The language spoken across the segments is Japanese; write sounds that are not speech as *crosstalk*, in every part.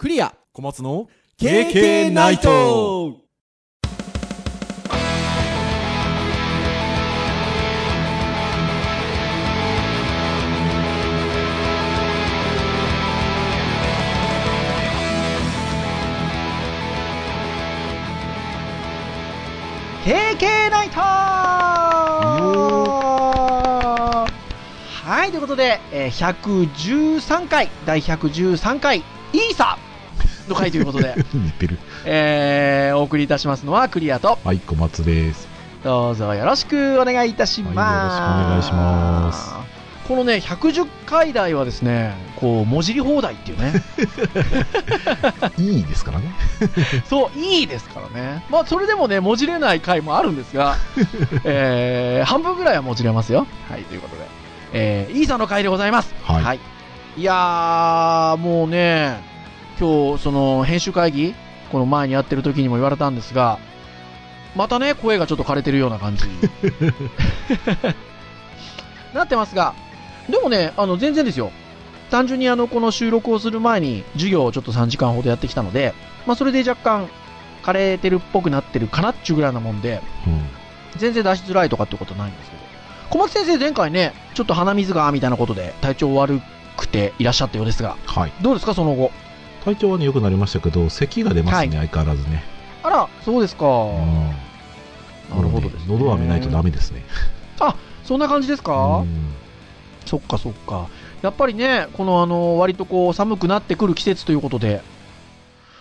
クリア。小松の KK ナイト。ー KK ナイト。はいということで、えー、113回第113回イーサの回ということで。*laughs* えー、お送りいたしますのはクリアと。はい、小松です。どうぞよろしくお願いいたします、はいよろしくお願いします。このね110回台はですねこうもじり放題っていうね。*laughs* いいですからね。*laughs* そういいですからね。まあそれでもねもじれない回もあるんですが、えー、半分ぐらいはもじれますよ。はいということで、えー、イーサの回でございます。はい。い、やーもうね今日その編集会議この前にやってる時にも言われたんですがまたね声がちょっと枯れてるような感じ *laughs* なってますがでもねあの全然ですよ単純にあのこの収録をする前に授業をちょっと3時間ほどやってきたので、まあ、それで若干枯れてるっぽくなってるかなっちゅうぐらいなもんでうん。全然出しづらいとかってことないんですけど小松先生前回ねちょっと鼻水がみたいなことで体調悪くていらっしゃったようですがはい。どうですかその後？体調はね、良くなりましたけど、咳が出ますね、は相変わらずね。あらそうですか、うん。なるほどですねもう喉飴ないとダメですね。そんな感じですか、うんそっかそっかやっぱりねこのあの割とこう寒くなってくる季節ということで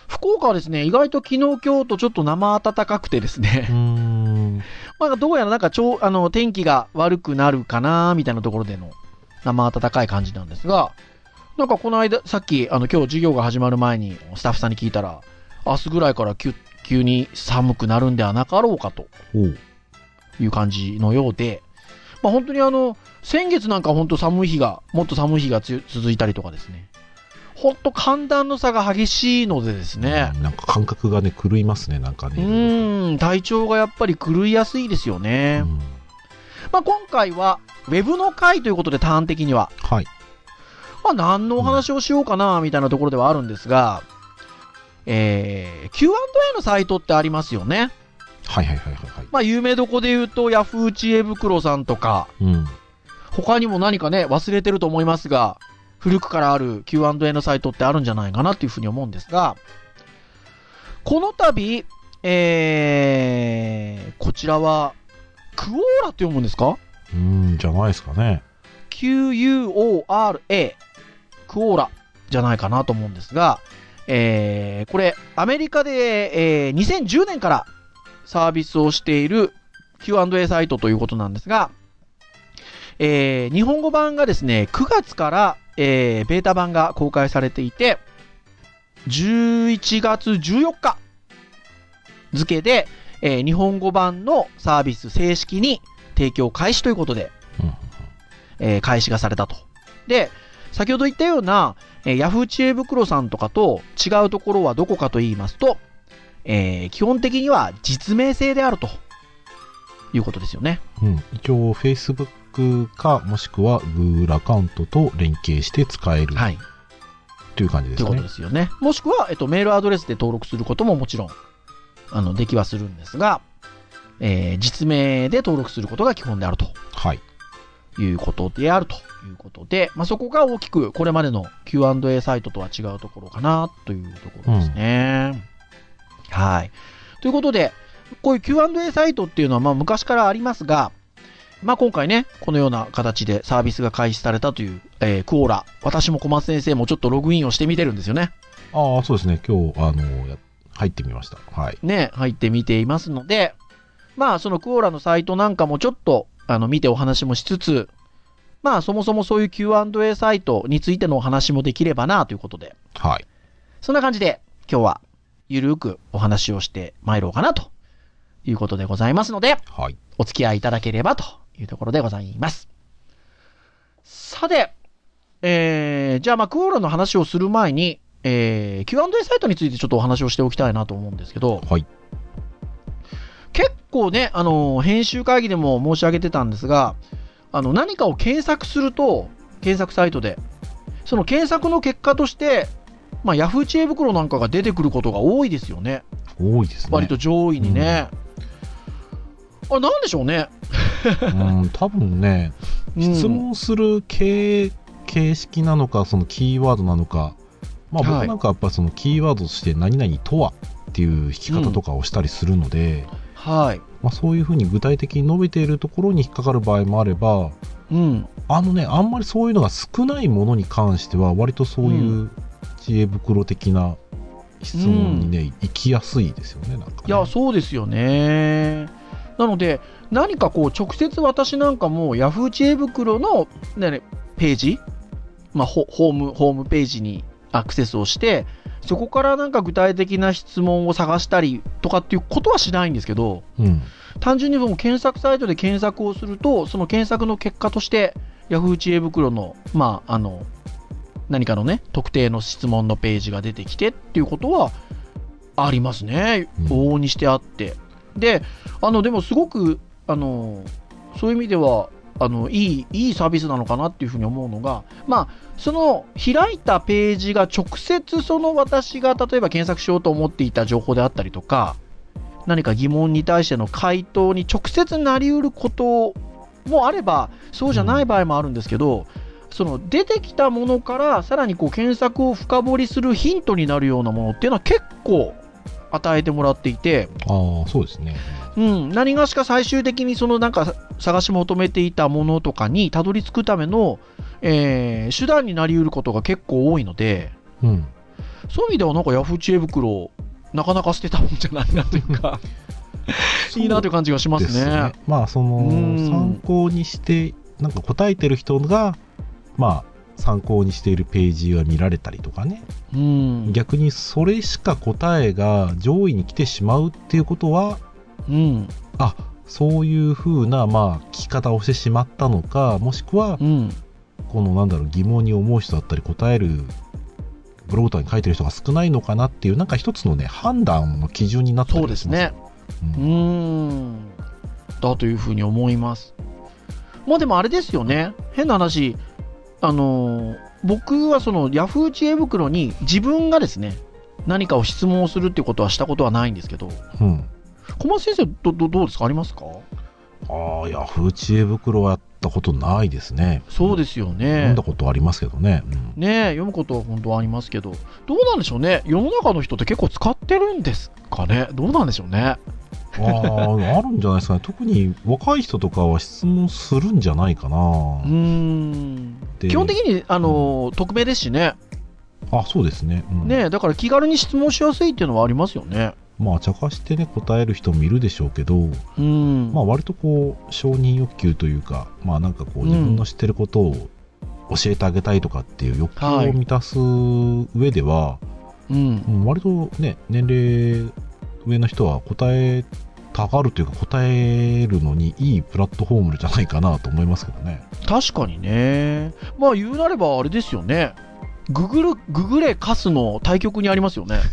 福岡はですね意外と昨日今日とちょっと生暖かくてですねうーん。*laughs* まあどうやらなんかちょうあの天気が悪くなるかなみたいなところでの生暖かい感じなんですがなんかこの間さっきあの今日授業が始まる前にスタッフさんに聞いたら明日ぐらいから急急に寒くなるんではなかろうかと。いう感じのようで、まあ、本当にあの先月なんか本当寒い日がもっと寒い日がつ続いたりとかですね。本当寒暖の差が激しいのでですね。うんなんか感覚がね、狂いますね、なんかうね。ーん体調がやっぱり狂いやすいですよね、うん。まあ、今回はウェブの回ということでターン的には、はい。まあ、何のお話をしようかなみたいなところではあるんですが、えー、Q&A のサイトってありますよね。はいはいはいはいはい。まあ、有名どこで言うと、ヤフー知恵袋さんとか、うん。他にも何かね、忘れてると思いますが、古くからある Q&A のサイトってあるんじゃないかなっていうふうに思うんですが、この度、えー、こちらは、クオーラって読むんですか？うん、じゃないですかね。?Q-U-O-R-A、クオーラじゃないかなと思うんですが、えー、これ、アメリカで、えー、2010年からサービスをしている Q&A サイトということなんですが、えー日本語版がですね、9月から、えーベータ版が公開されていて、11月14日付で、えー日本語版のサービス正式に提供開始ということで、うん。えー開始がされたと。で、先ほど言ったような、えー、ヤフー知恵袋さんとかと違うところはどこかと言いますと、えー基本的には実名制であるということですよね。うん、一応、Facebook か、もしくは Google アカウントと連携して使えるはい。という感じですねということで。すよね。もしくは、えっと、メールアドレスで登録することももちろん、あの、できはするんですが、えー実名で登録することが基本であるとはい。いうことであるということで、まあ、そこが大きくこれまでの Q&A サイトとは違うところかなというところですね。はい。ということで、こういう Q&A サイトっていうのはまあ昔からありますが、まあ今回ね、このような形でサービスが開始されたという、えークオーラ。私も小松先生もちょっとログインをしてみてるんですよね。ああ、そうですね。今日、あの、や入ってみました。はい。ね、入ってみていますので、まあそのクオーラのサイトなんかもちょっとあの見てお話もしつつ、まあそもそもそういう Q&A サイトについてのお話もできればなということで、はい。そんな感じで今日はゆるくお話をして参ろうかなということでございますので、はい。お付き合いいただければというところでございます。さて、えー、じゃあまあクオーラの話をする前に、えー、Q&A サイトについてちょっとお話をしておきたいなと思うんですけど、はい。結構ね、あの、編集会議でも申し上げてたんですが、あの、何かを検索すると、検索サイトで、その検索の結果として、まあ、ヤフー知恵袋なんかが出てくることが多いですよね。多いですね。割と上位にね。あれ、なんでしょうね。うん、*laughs* 多分ね、うん質問する形形式なのか、そのキーワードなのか、まあはい僕なんかやっぱそのキーワードとして何々とはっていう引き方とかをしたりするので、はい。まあそういうふうに具体的に述べているところに引っかかる場合もあれば、うん。あのね、あんまりそういうのが少ないものに関しては、割とそういう知恵袋的な質問にね、行きやすいですよね、なんかね、いや、そうですよね。なので、何かこう、直接私なんかも、ヤフー知恵袋の、ね、ページ、まあ、ホホーム、ホームページにアクセスをして、そこからなんか具体的な質問を探したりとかっていうことはしないんですけど、うん。単純にもう検索サイトで検索をすると、その検索の結果として、ヤフー知恵袋の、まあ、あの、何かのね、特定の質問のページが出てきてっていうことはありますね。うん往々にしてあって。で、あの、でもすごく、あの、そういう意味では、あの、いい、いいサービスなのかなっていうふうに思うのが、まあ、その開いたページが直接その私が例えば検索しようと思っていた情報であったりとか、何か疑問に対しての回答に直接なりうることもあれば、そうじゃない場合もあるんですけど、その出てきたものからさらにこう検索を深掘りするヒントになるようなものっていうのは結構与えてもらっていて、ああ、そうですね。うん、何がしか最終的にそのなんか探し求めていたものとかにたどり着くための、えー手段になりうることが結構多いので、うん。そういう意味ではなんかヤフー知恵袋、なかなか捨てたもんじゃないなというか、*laughs* いいなという感じがしますですね。まあ、そのうん、参考にして、なんか答えてる人が、まあ、参考にしているページが見られたりとかね。うん。逆にそれしか答えが上位に来てしまうっていうことは、うん。あ、そういう風な、まあ、聞き方をしてしまったのか、もしくはう、ん。この、なんだろう、疑問に思う人だったり、答える、ブログとかに書いてる人が少ないのかなっていう、なんか一つのね、判断の基準になってそうりしますですね。ううん。だというふうに思います。まあでもあれですよね。変な話。あのー僕はそのヤフー知恵袋に自分がですね、何かを質問をするっていうことはしたことはないんですけど、うん。小松先生ど、ど、どうですか？ありますか？ああ、ヤフー知恵袋はやったことないですね。そうですよ読ねんだ。ことありますけどね。うんねえ読むことは本当はありますけど、どうなんでしょうね？世の中の人って結構使ってるんですかね？どうなんでしょうね？ああ、あるんじゃないですかね。特に若い人とかは質問するんじゃないかな。うーん。で基本的に、あのー匿名ですしね。あ、そうですね。うんねえだから気軽に質問しやすいっていうのはありますよね。まあ、茶化してね、答える人もいるでしょうけど、うん。まあ、割とこう、承認欲求というか、まあ、なんかこう、うん自分の知ってることを教えてあげたいとかっていう欲求はいを満たす上では、うん。うん割とね、年齢上の人は答えたがるというか、答えるのにいいプラットフォームじゃないかなと思いますけどね。確かにね。まあ言うなればあれですよね。ググル、ググレカスの対局にありますよね。*laughs*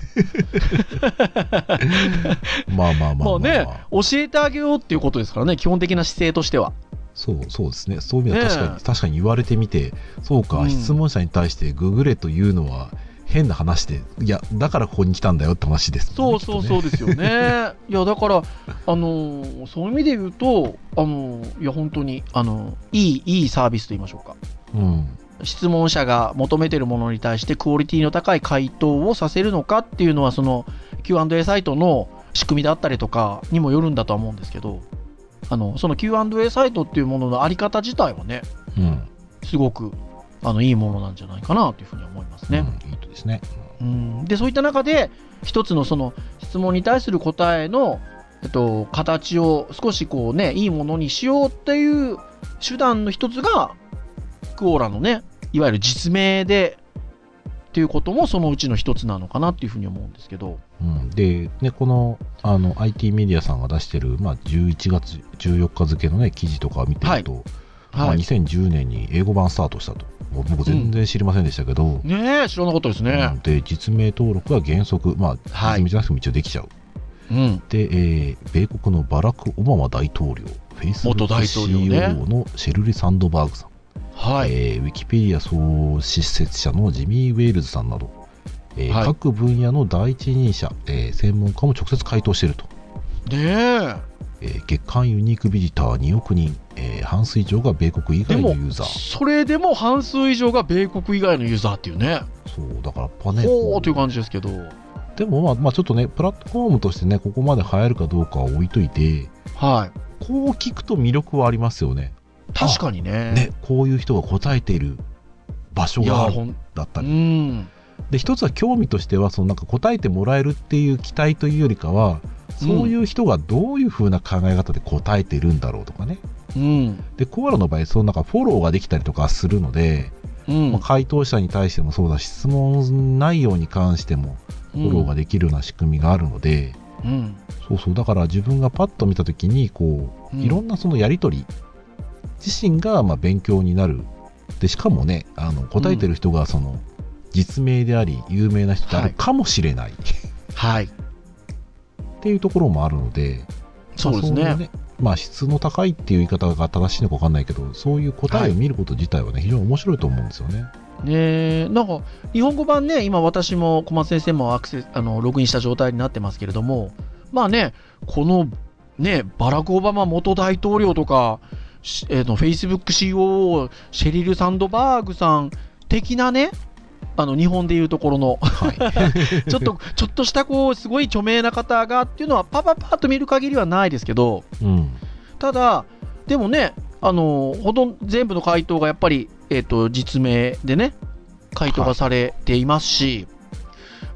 まあまあまあまあ、まあね、教えてあげようっていうことですからね、基本的な姿勢としては。そうそうですね。そういう意味では確かに、ねえ確かに言われてみて、そうか、うん質問者に対してググれというのは変な話で、いや、だからここに来たんだよって話ですね。そうそうそうですよね。*laughs* いや、だから、あのーそういう意味で言うと、あのーいや、本当に、あのーいい、いいサービスと言いましょうか。う。うん。質問者が求めてるものに対してクオリティの高い回答をさせるのかっていうのは、その Q&A サイトの仕組みだったりとかにもよるんだとは思うんですけど、あの、その Q&A サイトっていうもののあり方自体はね、うん。すごく、あの、いいものなんじゃないかなというふうに思いますね。うんいいとですね。うん、でそういった中で一つのその質問に対する答えの、えっと、形を少しこうねいいものにしようっていう手段の一つがクオーラのねいわゆる実名でっていうこともそのうちの一つなのかなっていうふうに思うんですけど。うん、で、ね、このあの IT メディアさんが出してる、まあ、11月14日付の、ね、記事とかを見てると、まあ、はい。2010年に英語版スタートしたと。僕全然知りませんでしたけど、ねえ知らなかったですうねん。で実名登録は原則、まあ、はい。実名じゃなくても一応できちゃう。うん。で、えー米国のバラク・オバマ大統領、元大統領ね。Facebook CEO のシェルリ・サンドバーグさん、はい、えーウィキペディア創設者のジミー・ウェールズさんなど、えーはい各分野の第一人者、えー専門家も直接回答していると、ねえ。えー月間ユニークビジター2億人、えー半数以上が米国以外のユーザーそれでも半数以上が米国以外のユーザーっていうね。そうだからやっぱねほーという感じですけど。でもまあ、まあ、ちょっとねプラットフォームとしてねここまで流行るかどうかは置いといてはい。こう聞くと魅力はありますよね確かにね。ねこういう人が答えている場所があるだったりん。で一つは興味としてはそのなんか答えてもらえるっていう期待というよりかはそういう人がどういうふうな考え方で答えてるんだろうとかねうん。でコアラの場合そのなんかフォローができたりとかするので、うん。まあ、回答者に対してもそうだし質問内容に関してもフォローができるような仕組みがあるので、うん。そうそうだから自分がパッと見た時にこううんいろんなそのやり取り自身がまあ勉強になるでしかもねあの答えてる人がその実名であり有名な人であはいるかもしれない、はい。っていうところもあるのでそうですね。まあいまあ質の高いっていう言い方が正しいのか分かんないけどそういう答えを見ること自体はね、非常に面白いと思うんですよね。ねなんか、日本語版ね、今私も小松先生もアクセス、あの、ログインした状態になってますけれども、まあね、この、ね、バラク・オバマ元大統領とか、しえー、の FacebookCOO、シェリル・サンドバーグさん的なね、あの、日本でいうところの、はい、*laughs* ちょっと、ちょっとしたこう、すごい著名な方がっていうのは、パパパッと見る限りはないですけど、うん。ただ、でもね、あのほとん全部の回答がやっぱり、えっと実名でね、回答がされていますし、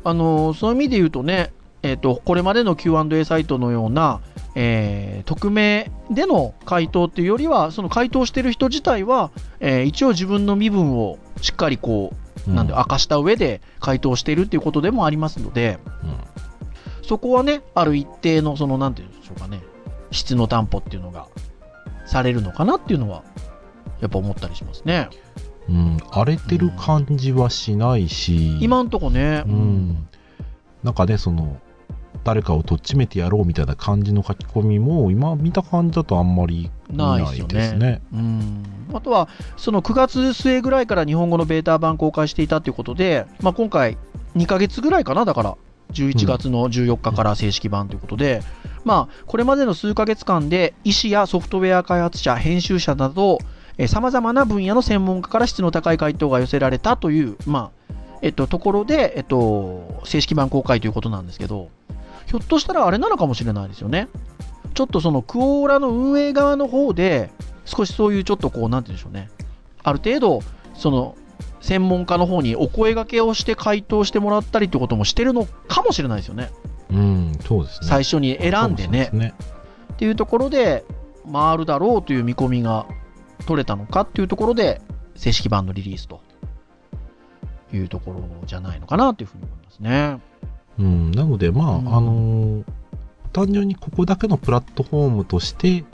あのそういう意味で言うとね、えっとこれまでの Q&A サイトのような、えー匿名での回答っていうよりは、その回答してる人自体は、えー一応自分の身分をしっかりこう、なんで明かした上で回答しているっていうことでもありますので、うん。そこはね、ある一定の、その、なんていうんでしょうかね、質の担保っていうのがされるのかなっていうのは、やっぱ思ったりしますね。うん、荒れてる感じはしないし、今んとこね、うん、なんかね、その、誰かをとっちめてやろうみたいな感じの書き込みも、今見た感じだとあんまりないですね。すね。うん。あとは、その9月末ぐらいから日本語のベータ版公開していたということで、まあ、今回、2ヶ月ぐらいかな、だから、11月の14日から正式版ということで、まあ、これまでの数ヶ月間で、医師やソフトウェア開発者、編集者など、さまざまな分野の専門家から質の高い回答が寄せられたという、まあ、えっと、ところで、えっと、正式版公開ということなんですけど、ひょっとしたらあれなのかもしれないですよね。ちょっとそのクオーラの運営側の方で、少しそういうちょっとこう、なんて言うんでしょうね。ある程度、その、専門家の方にお声掛けをして回答してもらったりってこともしてるのかもしれないですよね。うん、そうですね。最初に選んでねそう。すね。っていうところで、回るだろうという見込みが取れたのかっていうところで、正式版のリリースというところじゃないのかなというふうに思いますね。うん、なので、まあ、うんあのー単純にここだけのプラットフォームとして、はい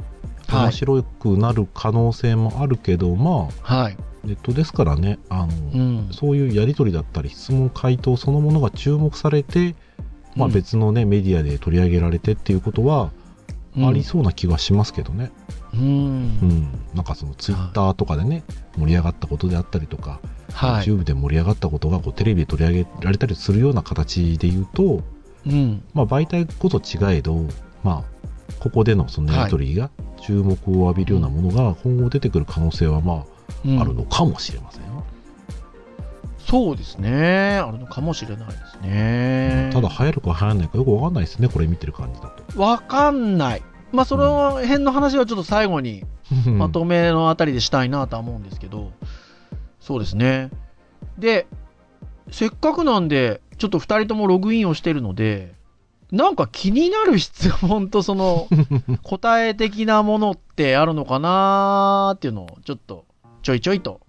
面白くなる可能性もあるけど、まはい。あ、ネットですからね、あのうん。そういうやり取りだったり、質問、回答そのものが注目されて、まあ、うん別のね、メディアで取り上げられてっていうことは、ありそうな気がしますけどね。うん。うん。なんかそのツイッターとかでね、盛り上がったことであったりとか、はい。YouTube で盛り上がったことがこうテレビで取り上げられたりするような形で言うと、うん。まあ、媒体こそ違えど、まあ、ここでのそのやり取りが注目を浴びるようなものが今後出てくる可能性はまうんああるのかもしれませんよ。そうですね。あるのかもしれないですね。ただ流行るか流行らないかよくわかんないですね、これ見てる感じだと。わかんない。まあ、その辺の話はちょっと最後に、まとめのあたりでしたいなとは思うんですけど、そうですね。で、せっかくなんで、ちょっと二人ともログインをしてるので、なんか気になる質問とその *laughs* 答え的なものってあるのかなーっていうのをちょっとちょいちょいと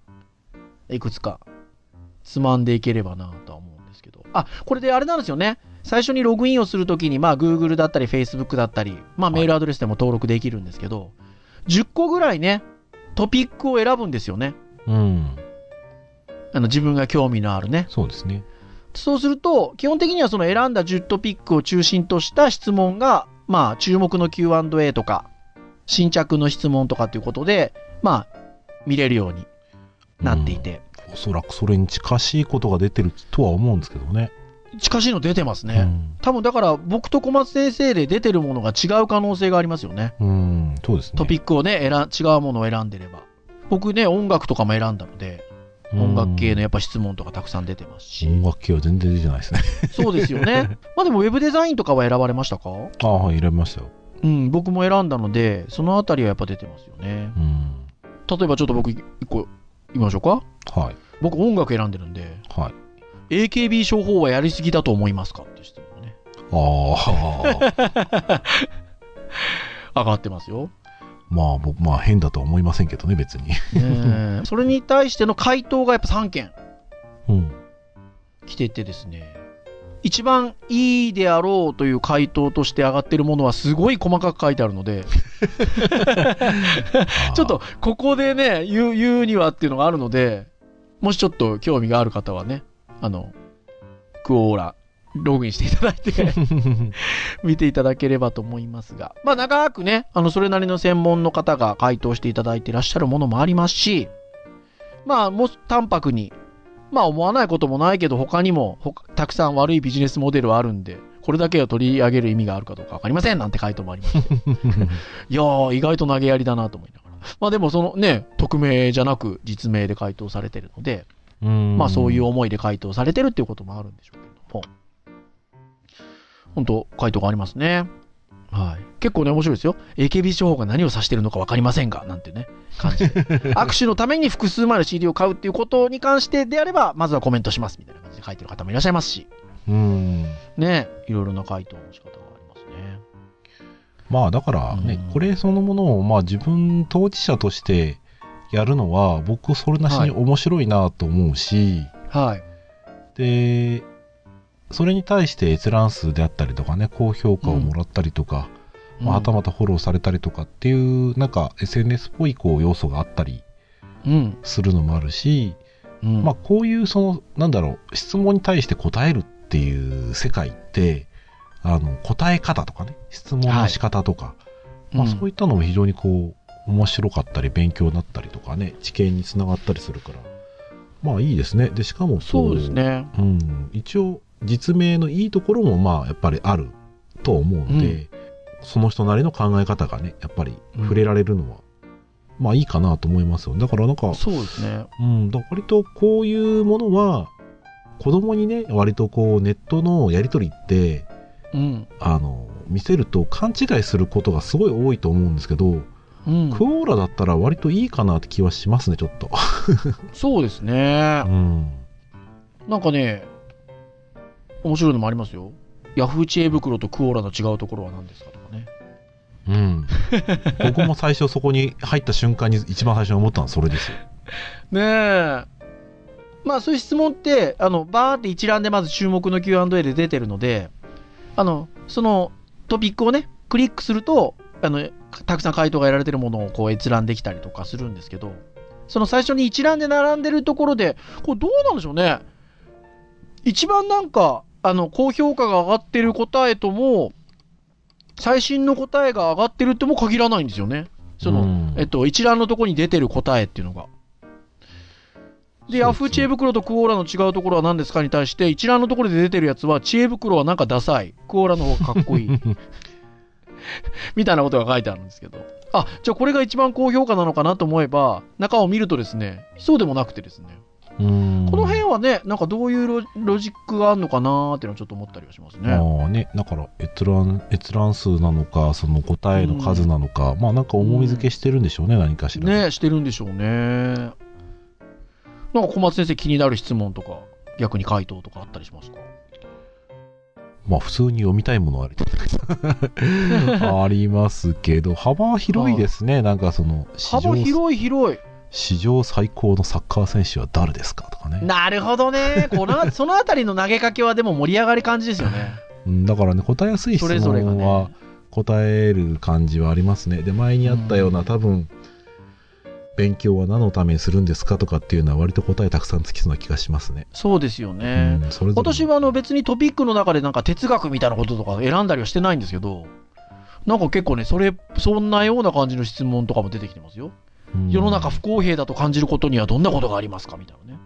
いくつかつまんでいければなとは思うんですけど。あ、これであれなんですよね。最初にログインをするときに、まあ Google だったり Facebook だったり、まあメールアドレスでも登録できるんですけど、10個ぐらいね、トピックを選ぶんですよね。うん。あの自分が興味のあるね。そうですね。そうすると、基本的にはその選んだ10トピックを中心とした質問が、まあ、注目の Q&A とか、新着の質問とかっていうことで、まあ、見れるようになっていて。おそらくそれに近しいことが出てるとは思うんですけどね。近しいの出てますね。うん多分だから僕と小松先生で出てるものが違う可能性がありますよね。うん、そうですね。トピックをね、選ん違うものを選んでれば。僕ね、音楽とかも選んだので、音楽系のやっぱ質問とかたくさん出てますし。音楽系は全然出てないですね。そうですよね。*laughs* まあでもウェブデザインとかは選ばれましたか？ああ、はい、選びましたよ。うん、僕も選んだので、そのあたりはやっぱ出てますよね。うん。例えばちょっと僕一個言いましょうか。はい。僕音楽選んでるんで、はい。AKB 処方はやりすぎだと思いますかって質問がね、ああ、*laughs* 上がってますよ。まあ、僕、まあ、変だとは思いませんけどね、別に。ねえそれに対しての回答がやっぱ3件うん。来ててですね、一番いいであろうという回答として上がってるものはすごい細かく書いてあるので、*laughs* ちょっとここでね、言う言うにはっていうのがあるので、もしちょっと興味がある方はね、あの、クオーラ、ログインしていただいて、*laughs* 見ていただければと思いますが、まあ長くね、あの、それなりの専門の方が回答していただいていらっしゃるものもあありますし、まあ、もう淡白に、まあ思わないこともないけど、他にもたくさん悪いビジネスモデルはあるんで、これだけを取り上げる意味があるかどうかわかりませんなんて回答もありまして。*laughs* いやー、意外と投げやりだなと思いながら。まあでもそのね、匿名じゃなく実名で回答されてるので、うんまあそういう思いで回答されてるっていうこともあるんでしょうけれども。本当回答がありますね。はい。結構ね、面白いですよ。AKB 情報が何を指してるのか分かりませんが、なんてね、感じで。*laughs* 握手のために複数枚の CD を買うっていうことに関してであれば、まずはコメントしますみたいな感じで書いてる方もいらっしゃいますし、うん。ね、いろいろな回答の仕方がありますね。まあ、だからねうん、これそのものを、まあ、自分当事者としてやるのは、僕、それなしに面白いなと思うし、はい。で、それに対して閲覧数であったりとかね、高評価をもらったりとか、まあ、はたまたフォローされたりとかっていう、なんか SNS っぽいこう要素があったりうん。するのもあるし、うん。まあ、こういうその、なんだろう、質問に対して答えるっていう世界って、あの、答え方とかね、質問の仕方とか、まあ、そういったのも非常にこう、面白かったり、勉強になったりとかね、知見につながったりするから、まあいいですね。で、しかもこそうです。ね。うん、一応、実名のいいところも、まあ、やっぱりあると思うので、その人なりの考え方がね、やっぱり触れられるのは、まあいいかなと思いますよ。だからなんか、そうですね。うん、だ割とこういうものは、子供にね、割とこうネットのやりとりって、うん。あの、見せると勘違いすることがすごい多いと思うんですけど、うん。クオーラだったら割といいかなって気はしますね、ちょっと。*laughs* そうですねう。ん。なんかね、面白いのもありますよ。ヤフー知恵袋とクオーラの違うところは何ですかとかね。うん。*laughs* 僕も最初そこに入った瞬間に一番最初に思ったのはそれですよ。ねえ。まあそういう質問って、あの、バーって一覧でまず注目の Q&A で出てるので、あの、そのトピックをね、クリックすると、あの、たくさん回答が得られてるものをこう閲覧できたりとかするんですけど、その最初に一覧で並んでるところで、これどうなんでしょうね。一番なんか、あの、高評価が上がってる答えとも、最新の答えが上がってるっても限らないんですよね。その、うんえっと、一覧のところに出てる答えっていうのが。で、ヤフー知恵袋とクオーラの違うところは何ですかに対して、一覧のところで出てるやつは、知恵袋はなんかダサい。クオーラの方がかっこいい。*laughs* みたいなことが書いてあるんですけど。あ、じゃあこれが一番高評価なのかなと思えば、中を見るとですね、そうでもなくてですね、うん。この辺はね、なんかどういうロロジックがあるのかなーっていうのはちょっと思ったりはしますね。まあね、だから閲覧、閲覧数なのか、その答えの数なのか、まあなんか重み付けしてるんでしょうね、何かしら。ねしてるんでしょうね。なんか小松先生気になる質問とか、逆に回答とかあったりしますか？まあ普通に読みたいものはありますけど、幅広いですね。なんかその、幅広い広い。史上最高のサッカー選手は誰ですかとかね。なるほどね。この、*laughs* そのあたりの投げかけはでも盛り上がり感じですよね。うんだからね、答えやすい質それぞれが問はね。答える感じはありますね。で、前にあったような、うん多分、勉強は何のためにするんですかとかっていうのは割と答えたくさんつきそうな気がしますね。そうですよね。うん、はあの別にトピックの中でなんか哲学みたいなこととか選んだりはしてないんですけど、なんか結構ね、それ、そんなような感じの質問とかも出てきてますよ。うん。世の中不公平だと感じることにはどんなことがありますか？みたいなね。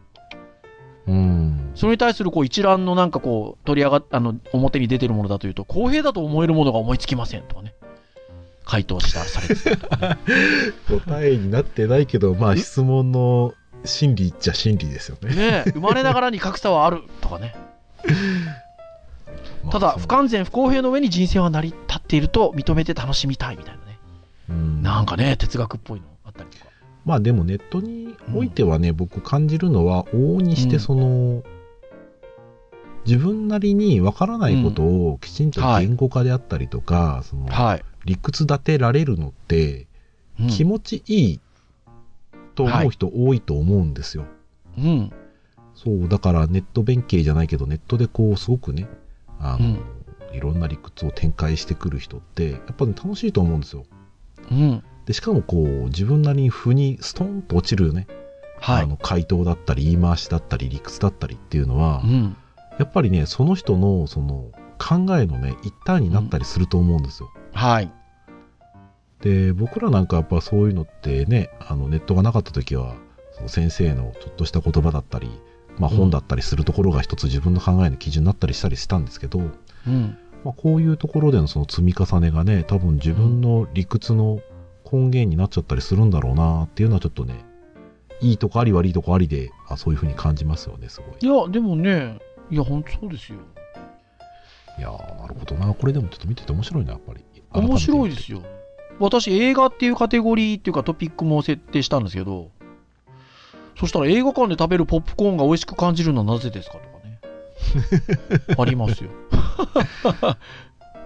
うん。それに対するこう一覧のなんかこう取り上がっあの表に出てるものだというと公平だと思えるものが思いつきませんとかね。回答したされてね。*laughs* 答えになってないけど、まあ質問の真理っちゃ真理ですよね。ねえ生まれながらに格差はあるとかね。*laughs* ただ不完全不公平の上に人生は成り立っていると認めて楽しみたいみたいなね。うん。なんかね哲学っぽいの。あったりとか。まあでもネットにおいてはね、僕感じるのは往々にしてその、自分なりにわからないことをきちんと言語化であったりとか、そのはい、理屈立てられるのってうん。気持ちいいと思う人多いと思うんですよ。うん。そう、だからネット弁慶じゃないけど、ネットでこう、すごくね、あの、いろんな理屈を展開してくる人って、やっぱね、楽しいと思うんですよ。うんで、しかもこう、自分なりに負にストンと落ちるね、はい。あの、回答だったり、言い回しだったり、理屈だったりっていうのはう、ん。やっぱりね、その人の、その、考えのね、一端になったりすると思うんですよ。はい。で、僕らなんかやっぱそういうのってね、あの、ネットがなかった時は、その先生のちょっとした言葉だったり、まあうん。本だったりするところが一つ自分の考えの基準になったりしたりしたんですけど、うん。まあ、こういうところでのその積み重ねがね、多分自分の理屈の根源になっちゃったりするんだろうなっていうのはちょっとね、いいとこあり悪いとこありで、あそういうふうに感じますよね、すごい。いやでもねいや本当そうですよいやー、なるほどな。これでもちょっと見てて面白いな、やっぱり。面白いでよ。すよ私映画っていうカテゴリーっていうかトピックも設定したんですけどそしたら映画館で食べるポップコーンが美味しく感じるのはなぜですかとかね *laughs* ありますよ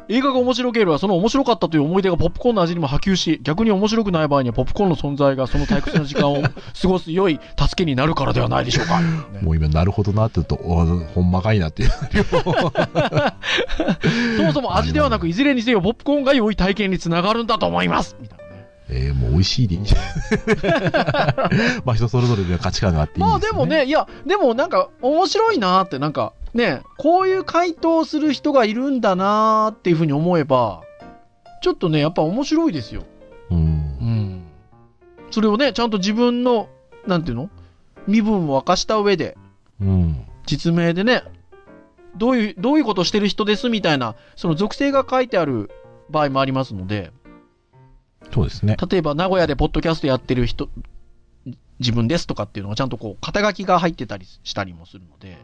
映画が面白ければその面白かったという思い出がポップコーンの味にも波及し逆に面白くない場合にはポップコーンの存在がその退屈な時間を過ごす良い助けになるからではないでしょうか、ね *laughs* もう今、なるほどなって言うと、おほんまかいなっていう。そもそも味ではなくいずれにせよポップコーンが良い体験につながるんだと思いますみたいなねえー、もう美味しいでいいじゃん。*laughs* まあ人それぞれで価値観があっていいですよ、ね。まあでも。ね、いや、でもなんか面白いなーって、なんかね、こういう回答をする人がいるんだなーっていうふうに思えば、ちょっとね、やっぱ面白いですよ。うん。ん。それをね、ちゃんと自分の、なんていうの？身分を明かした上で、うん。実名でね、どういう、どういうことをしてる人ですみたいな、その属性が書いてある場合もありますので、そうですね。例えば名古屋でポッドキャストやってる人、自分ですとかっていうのがちゃんとこう、肩書きが入ってたりしたりもするので、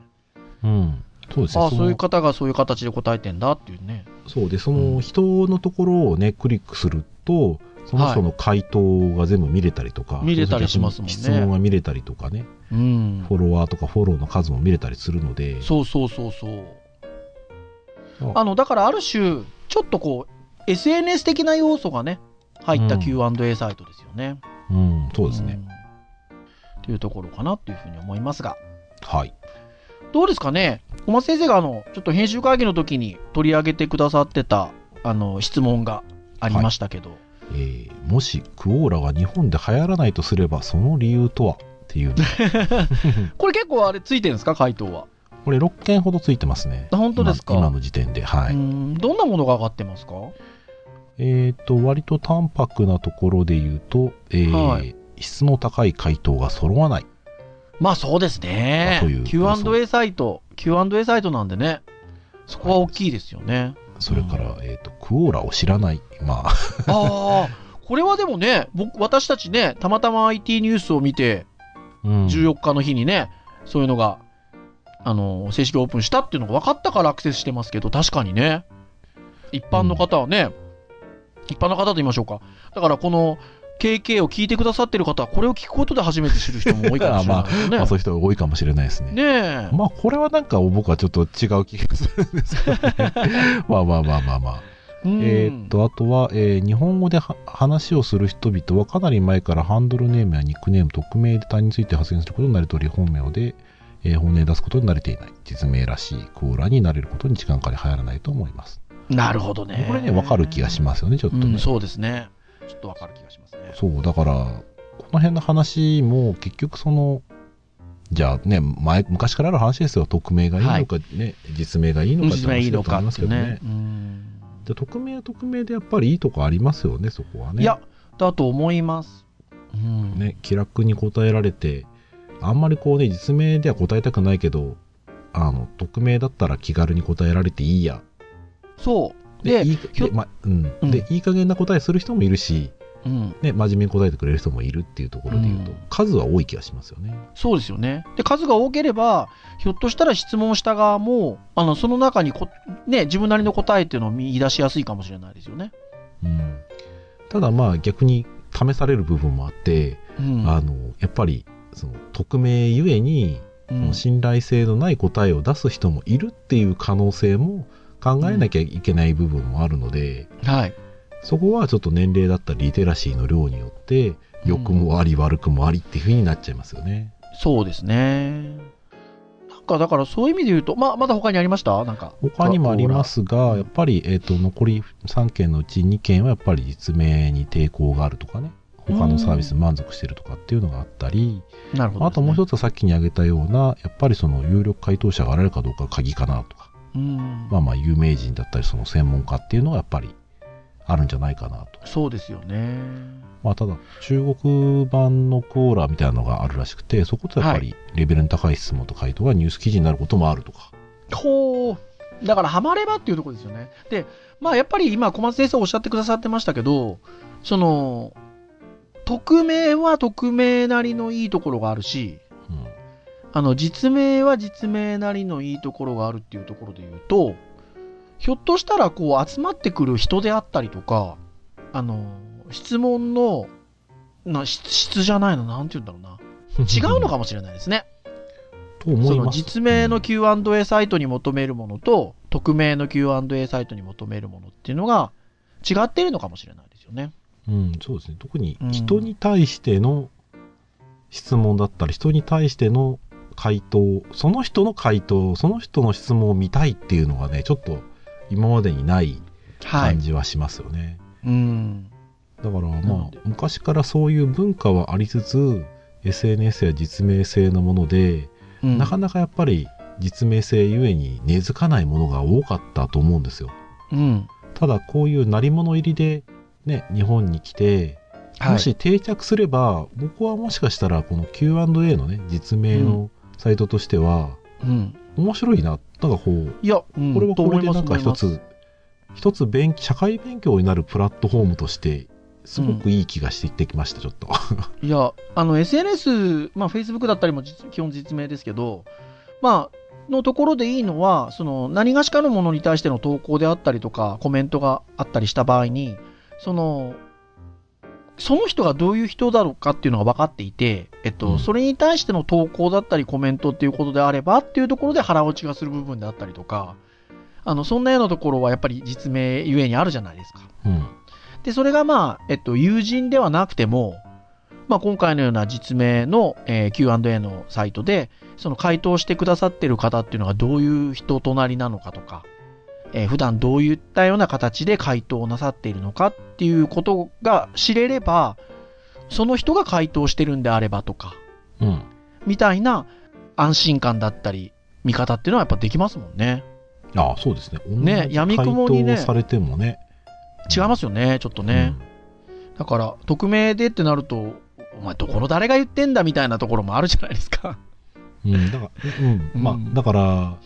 うん。そうですね。ああ、そういう方がそういう形で答えてんだっていうね。そうで、その人のところをね、クリックすると、その人の回答が全部見れたりとか、見れたりしますもんね質問が見れたりとかね、うんフォロワーとかフォローの数も見れたりするので、そうそうそうそう。ああの、だからある種、ちょっとこう、SNS 的な要素がね、入ったうん Q&A サイトですよね。うん、そうですね。ん。っていうところかなっていうふうに思いますが。はい。どうですかね？小松先生があの、ちょっと編集会議の時に取り上げてくださってた、あの、質問がありましたけど。えーもしクオーラが日本で流行らないとすれば、その理由とはっていうの *laughs* これ結構あれついてるんですか？回答は。これ6件ほどついてますね。あ本当ですか？今今の時点で。はい。うんどんなものが上がってますか？えっ、と、割と淡白なところで言うと、えーはい質の高い回答が揃わない。まあそうですね。Q&A サイト Q&A サイトなんでね。そこは大きいですよね。それから、えっ、と、クオーラを知らない。まあ、ああこれはでもね僕私たちねたまたま IT ニュースを見てうん。14日の日にね、そういうのがあの正式オープンしたっていうのが分かったからアクセスしてますけど確かにね。一般の方はね、一般の方と言いましょうか。だからこの KK を聞いてくださってる方はこれを聞くことで初めて知る人も多いかもしれないですね。*laughs* まあ、そういう人が多いかもしれないですね。ねえ。まあ、これはなんか僕はちょっと違う気がするんですけどね。*laughs* まあまあまあまあまあ。うんえーっと、あとは、えー日本語では話をする人々はかなり前からハンドルネームやニックネーム、匿名で他人について発言することになりとり、本名で、えー本音で出すことに慣れていない。実名らしいクオーラになれることに時間かかり流行らないと思います。なるほどね。これね、わかる気がしますよね、ちょっとね。うん、そうですね。ちょっとわかる気がしますね。そう、だから、この辺の話も結局その、じゃあね、前、昔からある話ですよ。匿名がいいのか、ね、実名がいいのかって話だと思いますけどね。。うんで匿名は匿名でやっぱりいいとこありますよね、そこはね。いや、だと思います。うん。ね、気楽に答えられて、あんまりこうね、実名では答えたくないけど、あの、匿名だったら気軽に答えられていいや。そう。で、いいまうんうんで、いい加減な答えする人もいるし、うん。ね、真面目に答えてくれる人もいるっていうところで言うと、うん数は多い気がしますよね。そうですよね。で、数が多ければ、ひょっとしたら質問した側も、あの、その中にこ、ね、自分なりの答えっていうのを見出しやすいかもしれないですよね。うん。ただまあ逆に試される部分もあって、うん。あの、やっぱり、その、匿名ゆえに、うんその信頼性のない答えを出す人もいるっていう可能性も考えなきゃいけない部分もあるので、はい。そこはちょっと年齢だったりリテラシーの量によって、良くもあり悪くもありっていう風になっちゃいますよね。そうですね。なんか、だからそういう意味で言うと、まあ、まだ他にありました？なんか。他にもありますが、やっぱり、えっ、と、残り3件のうち2件はやっぱり実名に抵抗があるとかね、他のサービスに満足してるとかっていうのがあったり、なるほど、あともう一つ。つはさっきに挙げたような、やっぱりその有力回答者が現れるかどうかが鍵かなとか、うん。まあまあ有名人だったりその専門家っていうのがやっぱりあるんじゃないかなと。そうですよね。まあただ中国版のクオーラみたいなのがあるらしくて、そことやっぱりレベルの高い質問と回答がニュース記事になることもあるとか。ほう。だから、ハマればっていうところですよね。で、まあ、やっぱり今、小松先生おっしゃってくださってましたけど、その、匿名は匿名なりのいいところがあるし、うんあの、実名は実名なりのいいところがあるっていうところで言うと、ひょっとしたら、こう、集まってくる人であったりとか、あの、質問の、な質質じゃないの、なんて言うんだろうな。*laughs* 違うのかもしれないですね。と思います。実名のうん Q&A サイトに求めるものと、匿名の Q&A サイトに求めるものっていうのが違っているのかもしれないですよね。うん、そうですね。特にうん人に対しての質問だったり、人に対しての回答、その人の回答、その人の質問を見たいっていうのがね、ちょっと今までにないはい感。じはしますよね。うん。だからなまあ、昔からそういう文化はありつつ、SNS や実名性のもので、うんなかなかやっぱり実名性ゆえに根付かないものが多かったと思うんですよ。うん。ただこういう鳴り物入りでね、日本に来て、はいもし定着すれば、僕はもしかしたらこの Q&A のね、実名のサイトとしては、うん。面白いな。なんかこう、いや、うんこれはこれでなんか一。つ、一つ勉社会勉強になるプラットフォームとして、すごくいい気がしてきました、ちょっと。いや、あの、SNS、まあ、Facebook だったりも実基本実名ですけど、まあ、のところでいいのは、その、何がしかのものに対しての投稿であったりとか、コメントがあったりした場合に、その、その人がどういう人だろうかっていうのが分かっていて、えっと、うんそれに対しての投稿だったりコメントっていうことであればっていうところで腹落ちがする部分であったりとか、あの、そんなようなところはやっぱり実名ゆえにあるじゃないですか。うん。で、それがまあ、えっと、友人ではなくても、まあ、今回のような実名の、えー Q&A のサイトで、その回答してくださってる方っていうのがどういう人となりなのかとか、えー普段どういったような形で回答をなさっているのかっていうことが知れれば、その人が回答してるんであればとか、うん。みたいな安心感だったり、見方っていうのはやっぱできますもんね。ああ、そうですね。ね闇雲にねされてもね。違いますよね、ちょっとね。だから、匿名でってなると、お前どこの誰が言ってんだみたいなところもあるじゃないですか。うん。うん。だから、うん。まあうん、だから、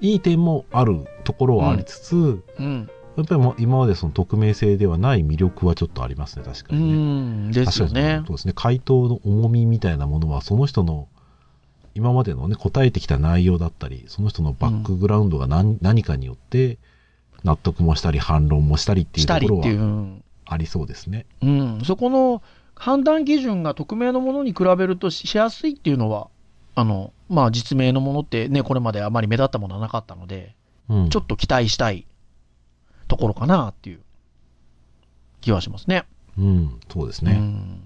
いい点もあるところはありつつ、うん。やっぱり今までその匿名性ではない魅力はちょっとありますね、確かうにね。ん、ですよね。そうですね。回答の重みみたいなものは、その人の今までのね、答えてきた内容だったり、その人のバックグラウンドが何,、何かによって、納得もしたり、反論もしたりっていうところはんありそうですね。うん。そこの判断基準が匿名のものに比べるとししやすいっていうのは、あの、まあ実名のものってね、これまであまり目立ったものはなかったので、うん。ちょっと期待したいところかなっていう気はしますね。うん、そうですね。うん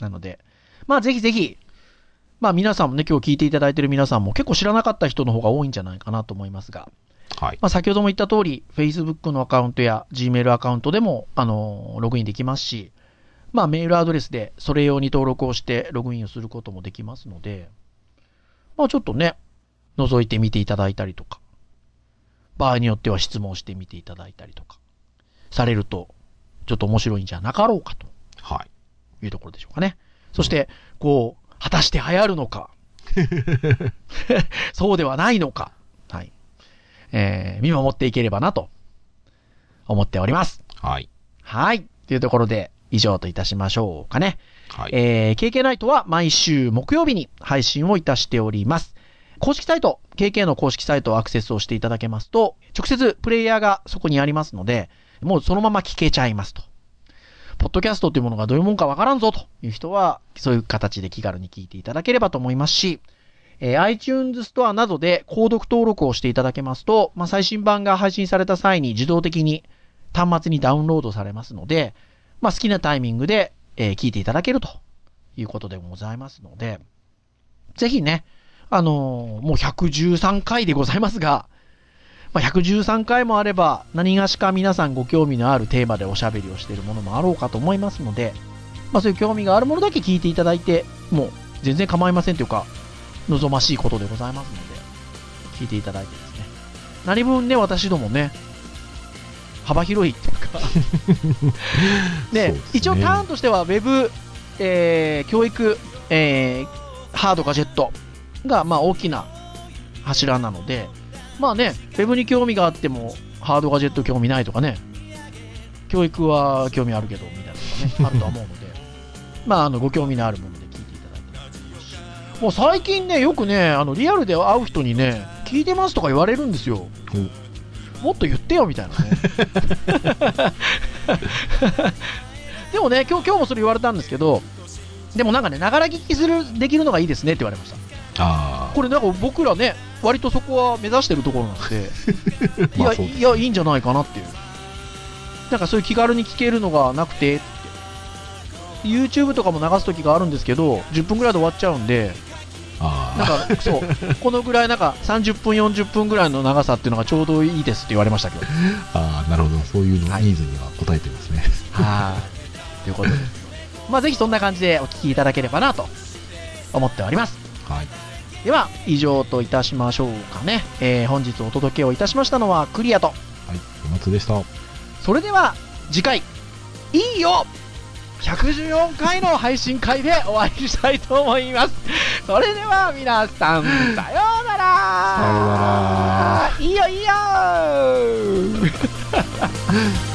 なので、まあぜひぜひ、まあ皆さんもね、今日聞いていただいている皆さんも結構知らなかった人の方が多いんじゃないかなと思いますが、はい。まあ先ほども言った通り、Facebook のアカウントや Gmail アカウントでも、あのログインできますし、まあメールアドレスでそれ用に登録をしてログインをすることもできますので、まあちょっとね、覗いてみていただいたりとか、場合によっては質問してみていただいたりとか、されると、ちょっと面白いんじゃなかろうかとはい。いうところでしょうかね。そして、こう、果たして流行るのか。*laughs* そうではないのか。はい。えー、見守っていければなと、思っております。はい。はい。というところで、以上といたしましょうかね。はい。えー、KK ナイトは毎週木曜日に配信をいたしております。公式サイト、KK の公式サイトをアクセスをしていただけますと、直接プレイヤーがそこにありますので、もうそのまま聞けちゃいますと。ポッドキャストっていうものがどういうもんかわからんぞという人は、そういう形で気軽に聞いていただければと思いますし、えー iTunes ストアなどで購読登録をしていただけますと、まあ、最新版が配信された際に自動的に端末にダウンロードされますので、まあ、好きなタイミングで、えー聞いていただけるということでございますので、ぜひね、あのーもう113回でございますが、まあ、113回もあれば、何がしか皆さんご興味のあるテーマでおしゃべりをしているものもあろうかと思いますので、まあ、そういう興味があるものだけ聞いていただいて、もう全然構いませんというか、望ましいことでございますので、聞いていただいてですね。何分ね、私どもね、幅広いっていうか *laughs* ですね一応ターンとしては、ウェブ、えー教育、えーハード、ガジェットが、まあ、大きな柱なので、まあね、ウェブに興味があっても、ハードガジェット興味ないとかね、教育は興味あるけど、みたいなのがね、*laughs* あるとは思うので、まあ、あの、ご興味のあるもので聞いていただいてもう最近ね、よくね、あの、リアルで会う人にね、聞いてますとか言われるんですよ。もっと言ってよ、みたいなね。*laughs* でもね、今日、今日もそれ言われたんですけど、でもなんかね、ながら聞きする、できるのがいいですねって言われました。あこれなんか僕らね、割とそこは目指してるところなんで、*laughs* いや、いや、いいんじゃないかなっていう。なんかそういう気軽に聞けるのがなくて、YouTube とかも流す時があるんですけど、10分ぐらいで終わっちゃうんで、なんかそう、*laughs* このぐらいなんか30分、40分ぐらいの長さっていうのがちょうどいいですって言われましたけど。あ。ああ、なるほど。そういうの、はいニーズには応えてますね。はい。ということです。*laughs* まあぜひそんな感じでお聞きいただければなと思っております。はい。では、以上といたしましょうかね。えー本日お届けをいたしましたのはクリアと。はい。お松でした。それでは次回、いいよ114回の配信会でお会いしたいと思います。それでは皆さん、さようならさようならいいよいいよ *laughs*